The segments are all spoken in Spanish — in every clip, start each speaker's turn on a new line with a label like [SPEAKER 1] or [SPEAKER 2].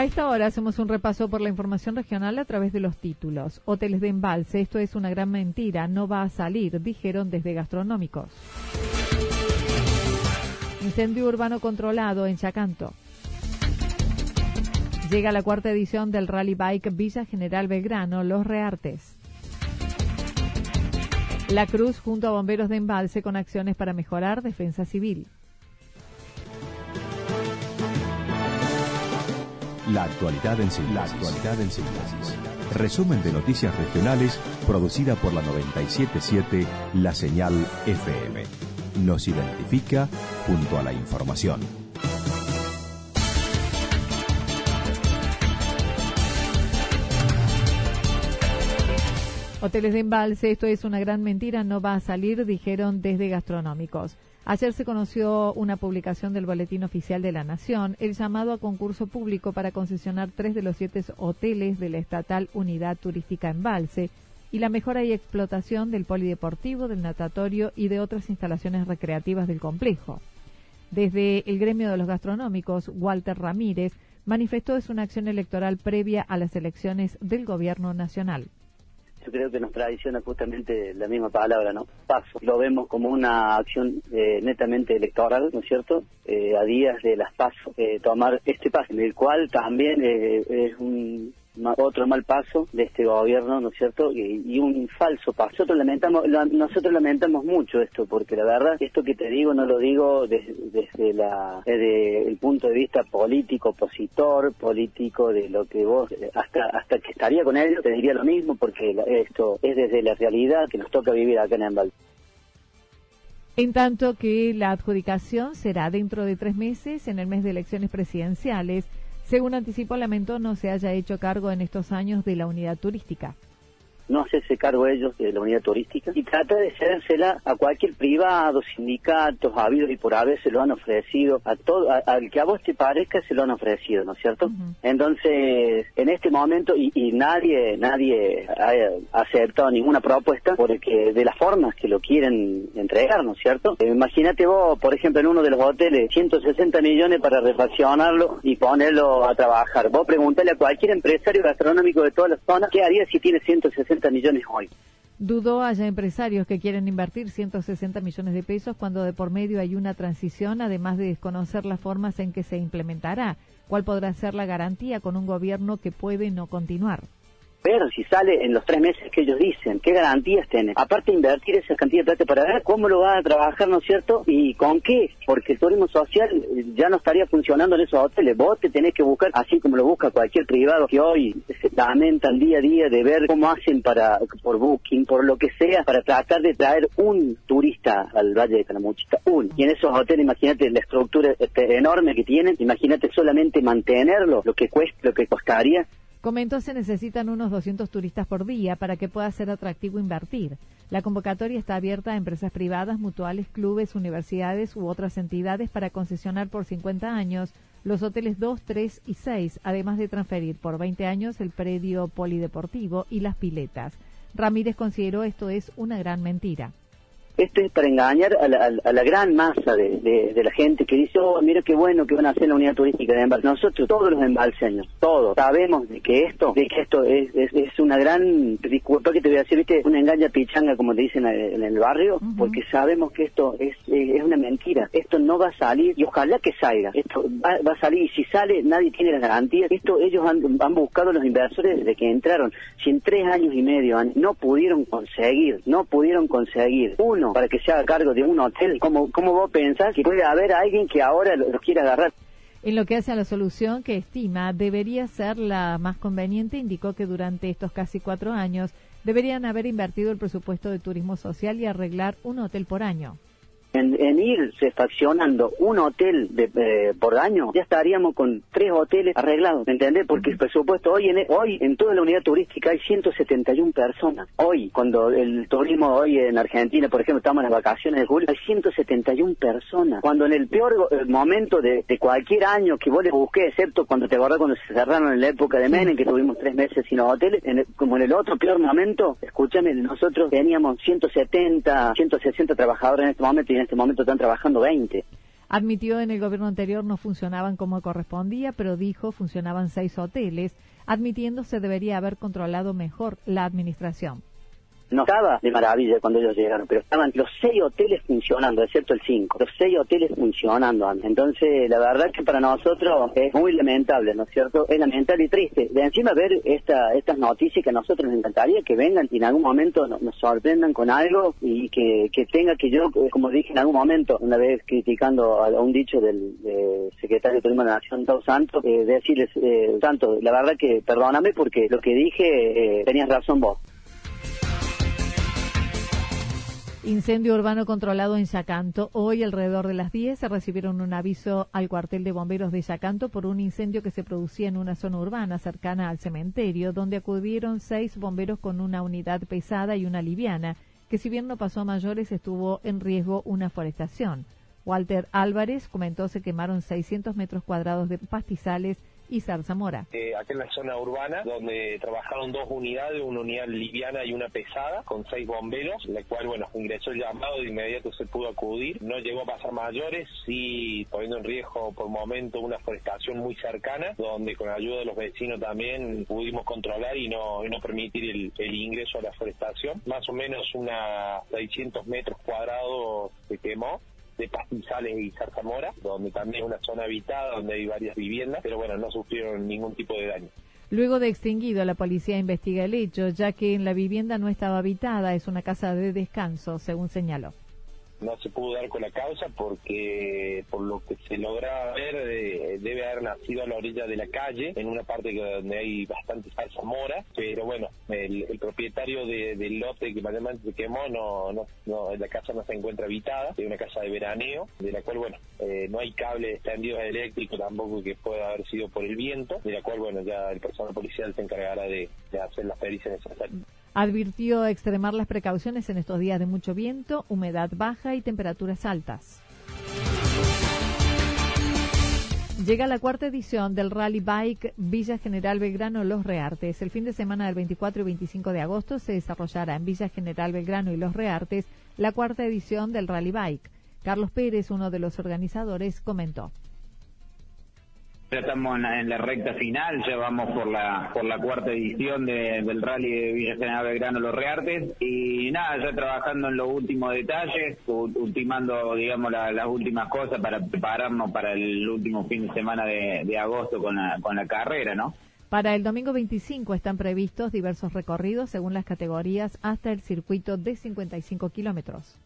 [SPEAKER 1] A esta hora hacemos un repaso por la información regional a través de los títulos. Hoteles de embalse, esto es una gran mentira, no va a salir, dijeron desde gastronómicos. Incendio urbano controlado en Chacanto. Llega la cuarta edición del Rally Bike Villa General Belgrano, Los Reartes. La Cruz junto a bomberos de embalse con acciones para mejorar defensa civil.
[SPEAKER 2] La actualidad en síntesis. Resumen de noticias regionales producida por la 977 La Señal FM. Nos identifica junto a la información.
[SPEAKER 1] Hoteles de embalse, esto es una gran mentira, no va a salir, dijeron desde gastronómicos. Ayer se conoció una publicación del Boletín Oficial de la Nación, el llamado a concurso público para concesionar tres de los siete hoteles de la estatal Unidad Turística Embalse y la mejora y explotación del polideportivo, del natatorio y de otras instalaciones recreativas del complejo. Desde el gremio de los gastronómicos, Walter Ramírez manifestó es una acción electoral previa a las elecciones del gobierno nacional
[SPEAKER 3] creo que nos traiciona justamente la misma palabra, ¿no? Paso. Lo vemos como una acción eh, netamente electoral, ¿no es cierto? Eh, a días de las pasos, eh, tomar este paso, en el cual también es un otro mal paso de este gobierno, ¿no es cierto? Y, un falso paso. Nosotros lamentamos, nosotros lamentamos mucho esto, porque la verdad, esto que te digo no lo digo desde, la, desde el punto de vista político, opositor, político de lo que vos, hasta hasta que estaría con ellos, te diría lo mismo, porque esto es desde la realidad que nos toca vivir acá en Embal.
[SPEAKER 1] En tanto que la adjudicación será dentro de tres meses, en el mes de elecciones presidenciales, según anticipó, lamentó no se haya hecho cargo en estos años de la unidad turística
[SPEAKER 3] no hacerse cargo ellos de la unidad turística y trata de cérsela a cualquier privado, sindicatos, habido y por haber se lo han ofrecido, a todo, al que a vos te parezca se lo han ofrecido, ¿no es cierto? Entonces, en este momento, y, nadie, nadie ha aceptado ninguna propuesta porque de las formas que lo quieren entregar, ¿no es cierto? Eh, imagínate vos, por ejemplo, en uno de los hoteles, 160 millones para refaccionarlo y ponerlo a trabajar. Vos preguntale a cualquier empresario gastronómico de toda la zona, ¿qué haría si tiene 160 millones hoy.
[SPEAKER 1] Dudó haya empresarios que quieren invertir 160 millones de pesos cuando de por medio hay una transición, además de desconocer las formas en que se implementará. ¿Cuál podrá ser la garantía con un gobierno que puede no continuar?
[SPEAKER 3] Pero si sale en los tres meses que ellos dicen, ¿qué garantías tienen? Aparte invertir esa cantidad de plata para ver cómo lo van a trabajar, ¿no es cierto? ¿Y con qué? Porque el turismo social ya no estaría funcionando en esos hoteles. Vos te tenés que buscar, así como lo busca cualquier privado que hoy se lamentan día a día de ver cómo hacen para por booking, por lo que sea, para tratar de traer un turista al Valle de Calamuchita, un. Y en esos hoteles, imagínate la estructura este, enorme que tienen, imagínate solamente mantenerlo, lo que cuesta, lo que costaría
[SPEAKER 1] Comentó se necesitan unos 200 turistas por día para que pueda ser atractivo invertir. La convocatoria está abierta a empresas privadas, mutuales, clubes, universidades u otras entidades para concesionar por 50 años los hoteles 2, 3 y 6, además de transferir por 20 años el predio polideportivo y las piletas. Ramírez consideró esto es una gran mentira
[SPEAKER 3] Esto es para engañar a la, gran masa de, la gente que dice, oh, mira qué bueno que van a hacer la unidad turística de embalse. Nosotros, todos los embalseños, todos, sabemos de que esto, de que esto es, es, una gran, disculpa que te voy a decir, viste, una engaña pichanga, como te dicen en el barrio, porque sabemos que esto es, es, una mentira. Esto no va a salir, y ojalá que salga. Esto va, va a salir, y si sale, nadie tiene las garantías. Esto ellos han, han buscado los inversores desde que entraron. Si en tres años y medio no pudieron conseguir, no pudieron conseguir uno para que se haga cargo de un hotel, ¿cómo, cómo vos pensás que puede haber alguien que ahora lo, quiera agarrar?
[SPEAKER 1] En lo que hace a la solución que estima debería ser la más conveniente, indicó que durante estos casi cuatro años deberían haber invertido el presupuesto de turismo social y arreglar un hotel por año
[SPEAKER 3] en, irse faccionando un hotel de, eh, por año, ya estaríamos con tres hoteles arreglados, ¿me entendés? Porque el presupuesto hoy en, hoy en toda la unidad turística hay 171 personas. Hoy, cuando el turismo hoy en Argentina, por ejemplo, estamos en las vacaciones de julio, hay 171 personas. Cuando en el peor eh, momento de, cualquier año que vos le busqué, excepto cuando te acordás cuando se cerraron en la época de Menem, que tuvimos tres meses sin hoteles, como en el otro peor momento, escúchame, nosotros teníamos 170, 160 trabajadores en este momento y en este momento están trabajando 20.
[SPEAKER 1] Admitió en el gobierno anterior no funcionaban como correspondía, pero dijo funcionaban seis hoteles, admitiendo se debería haber controlado mejor la administración
[SPEAKER 3] no estaba de maravilla cuando ellos llegaron, pero estaban los seis hoteles funcionando, excepto el cinco, los seis hoteles funcionando. Entonces, la verdad que para nosotros es muy lamentable, ¿no es cierto? Es lamentable y triste. De encima ver esta, estas noticias que a nosotros nos encantaría que vengan y en algún momento nos, sorprendan con algo y que, que tenga que yo, como dije en algún momento, una vez criticando a, un dicho del secretario de Turismo de la Nación, Tao Santo, eh, decirles, eh, Santo, la verdad que perdóname porque lo que dije eh, tenías razón vos.
[SPEAKER 1] Incendio urbano controlado en Yacanto. Hoy, alrededor de las 10, se recibieron un aviso al cuartel de bomberos de Yacanto por un incendio que se producía en una zona urbana cercana al cementerio, donde acudieron seis bomberos con una unidad pesada y una liviana, que si bien no pasó a mayores, estuvo en riesgo una forestación. Walter Álvarez comentó se quemaron 600 metros cuadrados de pastizales y Zarzamora.
[SPEAKER 4] Eh, aquí en la zona urbana, donde trabajaron dos unidades, una unidad liviana y una pesada, con seis bomberos, la cual, bueno, ingresó el llamado, de inmediato se pudo acudir. No llegó a pasar mayores, sí poniendo en riesgo por momento una forestación muy cercana, donde con ayuda de los vecinos también pudimos controlar y no, no permitir el, el ingreso a la forestación. Más o menos unas 600 metros cuadrados se quemó de Pastizales y Zarzamora, donde también es una zona habitada, donde hay varias viviendas, pero bueno, no sufrieron ningún tipo de daño.
[SPEAKER 1] Luego de extinguido, la policía investiga el hecho, ya que en la vivienda no estaba habitada, es una casa de descanso, según señaló
[SPEAKER 4] no se pudo dar con la causa porque por lo que se logra ver eh, debe haber nacido a la orilla de la calle en una parte donde hay bastante salsa mora pero bueno el, propietario del lote que mayormente se quemó no, no, no la casa no se encuentra habitada es una casa de veraneo de la cual bueno eh, no hay cable extendido eléctrico tampoco que pueda haber sido por el viento de la cual bueno ya el personal policial se encargará de, de hacer las pericias necesarias
[SPEAKER 1] Advirtió extremar las precauciones en estos días de mucho viento, humedad baja y temperaturas altas. Llega la cuarta edición del Rally Bike Villa General Belgrano Los Reartes. El fin de semana del 24 y 25 de agosto se desarrollará en Villa General Belgrano y Los Reartes la cuarta edición del Rally Bike. Carlos Pérez, uno de los organizadores, comentó.
[SPEAKER 5] Ya estamos en la, recta final, ya vamos por la por la cuarta edición del rally de Villa General Belgrano Los Reartes y nada, ya trabajando en los últimos detalles, ultimando digamos las últimas cosas para prepararnos para el último fin de semana de, de agosto con la, con la carrera, ¿no?
[SPEAKER 1] Para el domingo 25 están previstos diversos recorridos según las categorías hasta el circuito de 55 kilómetros.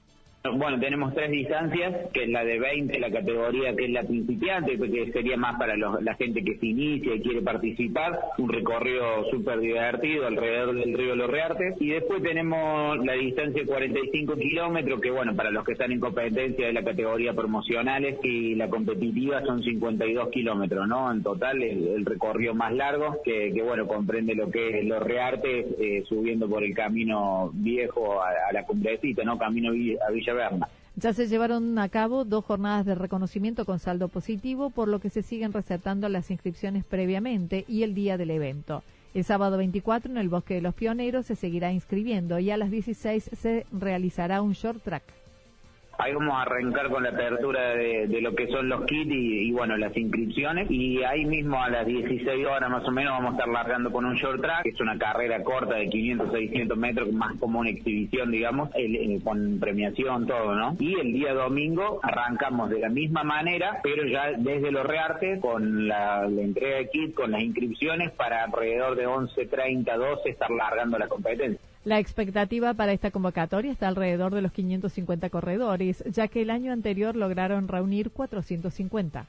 [SPEAKER 5] Bueno, tenemos tres distancias, que es la de 20, la categoría que es la principiante, que sería más para la gente que se inicia y quiere participar, un recorrido súper divertido alrededor del río Los Reartes, y después tenemos la distancia de 45 kilómetros, que bueno, para los que están en competencia de la categoría promocionales, y la competitiva son 52 kilómetros, ¿no? En total, el, recorrido más largo, que, bueno, comprende lo que es Los Reartes, eh, subiendo por el camino viejo a, la cumbrecita, ¿no? Camino a Villa
[SPEAKER 1] ya se llevaron a cabo dos jornadas de reconocimiento con saldo positivo, por lo que se siguen receptando las inscripciones previamente y el día del evento. El sábado 24 en el Bosque de los Pioneros se seguirá inscribiendo y a las 16 se realizará un short track.
[SPEAKER 5] Ahí vamos a arrancar con la apertura de, lo que son los kits y, bueno, las inscripciones. Y ahí mismo a las 16 horas más o menos vamos a estar largando con un short track, que es una carrera corta de 500, 600 metros, más como una exhibición, digamos, con premiación, todo, ¿no? Y el día domingo arrancamos de la misma manera, pero ya desde los reartes con la, entrega de kit, con las inscripciones para alrededor de 11, 30, 12 estar largando la competencia.
[SPEAKER 1] La expectativa para esta convocatoria está alrededor de los 550 corredores, ya que el año anterior lograron reunir 450.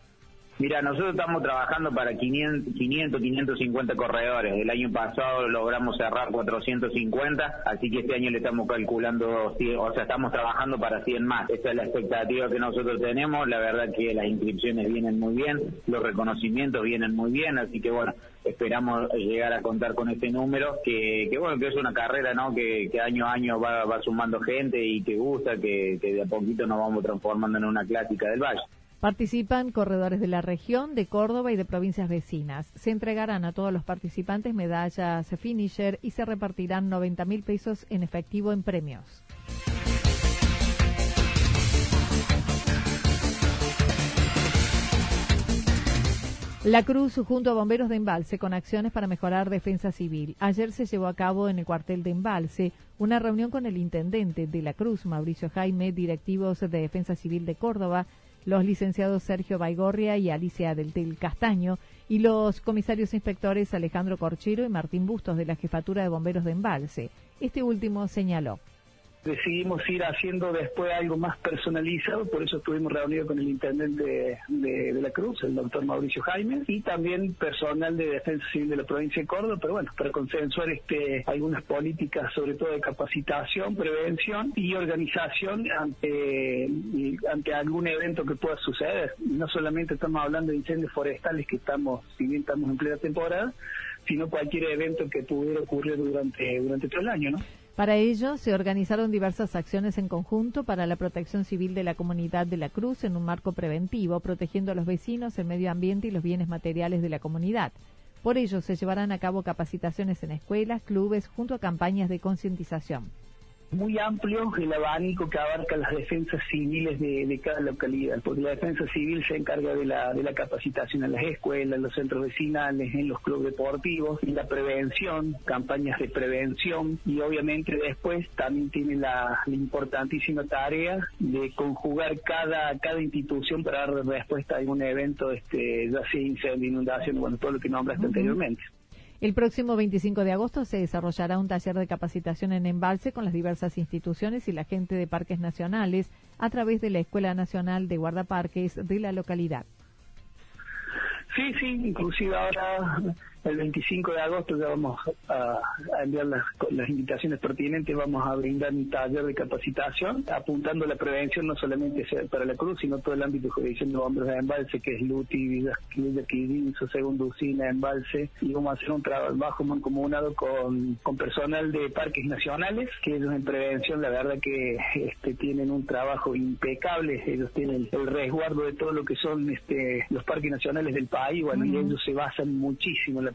[SPEAKER 5] Mira, nosotros estamos trabajando para 500, 500, 550 corredores. El año pasado logramos cerrar 450, así que este año le estamos calculando, o sea, estamos trabajando para 100 más. Esa es la expectativa que nosotros tenemos. La verdad que las inscripciones vienen muy bien, los reconocimientos vienen muy bien, así que bueno, esperamos llegar a contar con este número, que, que bueno, que es una carrera, ¿no? Que, año a año va, va sumando gente y que gusta, que, que de a poquito nos vamos transformando en una clásica del Valle.
[SPEAKER 1] Participan corredores de la región, de Córdoba y de provincias vecinas. Se entregarán a todos los participantes medallas finisher y se repartirán 90 mil pesos en efectivo en premios. La Cruz junto a bomberos de Embalse con acciones para mejorar defensa civil. Ayer se llevó a cabo en el cuartel de Embalse una reunión con el intendente de la Cruz, Mauricio Jaime, directivos de Defensa Civil de Córdoba, los licenciados Sergio Baigorria y Alicia del Tel Castaño y los comisarios inspectores Alejandro Corchero y Martín Bustos de la Jefatura de Bomberos de Embalse. Este último señaló
[SPEAKER 6] decidimos ir haciendo después algo más personalizado, por eso estuvimos reunidos con el intendente de, la Cruz, el doctor Mauricio Jaime, y también personal de Defensa Civil de la provincia de Córdoba, pero bueno, para consensuar este, algunas políticas, sobre todo de capacitación, prevención y organización ante, ante algún evento que pueda suceder. No solamente estamos hablando de incendios forestales que estamos, si bien estamos en plena temporada, sino cualquier evento que pudiera ocurrir durante, durante todo el año, ¿no?
[SPEAKER 1] Para ello, se organizaron diversas acciones en conjunto para la protección civil de la comunidad de la Cruz en un marco preventivo, protegiendo a los vecinos, el medio ambiente y los bienes materiales de la comunidad. Por ello, se llevarán a cabo capacitaciones en escuelas, clubes, junto a campañas de concientización
[SPEAKER 6] muy amplio el abanico que abarca las defensas civiles de, cada localidad, porque la defensa civil se encarga de la, de la capacitación en las escuelas, en los centros vecinales, en los clubes deportivos, en la prevención, campañas de prevención y obviamente después también tiene la, importantísima tarea de conjugar cada, cada institución para dar respuesta a algún evento, este, ya sea incendio, inundación, bueno, todo lo que nombraste anteriormente.
[SPEAKER 1] El próximo 25 de agosto se desarrollará un taller de capacitación en embalse con las diversas instituciones y la gente de parques nacionales a través de la Escuela Nacional de Guardaparques de la localidad.
[SPEAKER 6] Sí, sí, inclusive ahora el 25 de agosto ya vamos a, enviar las, invitaciones pertinentes, vamos a brindar un taller de capacitación apuntando a la prevención no solamente para la Cruz, sino todo el ámbito judicial de hombres de embalse, que es Luti, Villa Quirinzo, Segundo Usina, Embalse, y vamos a hacer un trabajo mancomunado con, con personal de parques nacionales, que ellos en prevención la verdad que este, tienen un trabajo impecable, ellos tienen el resguardo de todo lo que son este, los parques nacionales del país, bueno, y ellos se basan muchísimo en la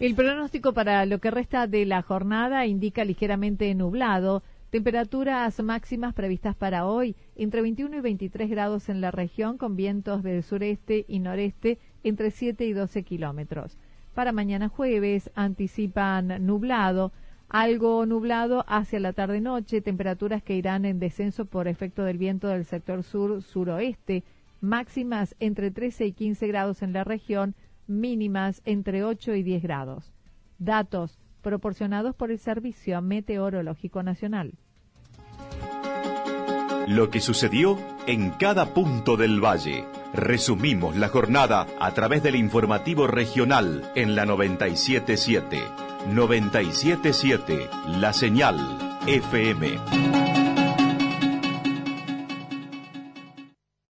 [SPEAKER 1] El pronóstico para lo que resta de la jornada indica ligeramente nublado. Temperaturas máximas previstas para hoy entre 21 y 23 grados en la región con vientos del sureste y noreste entre 7 y 12 kilómetros. Para mañana jueves anticipan nublado, algo nublado hacia la tarde-noche, temperaturas que irán en descenso por efecto del viento del sector sur-suroeste, máximas entre 13 y 15 grados en la región mínimas entre 8 y 10 grados. Datos proporcionados por el Servicio Meteorológico Nacional.
[SPEAKER 2] Lo que sucedió en cada punto del valle. Resumimos la jornada a través del informativo regional en la 977. 977, la señal FM.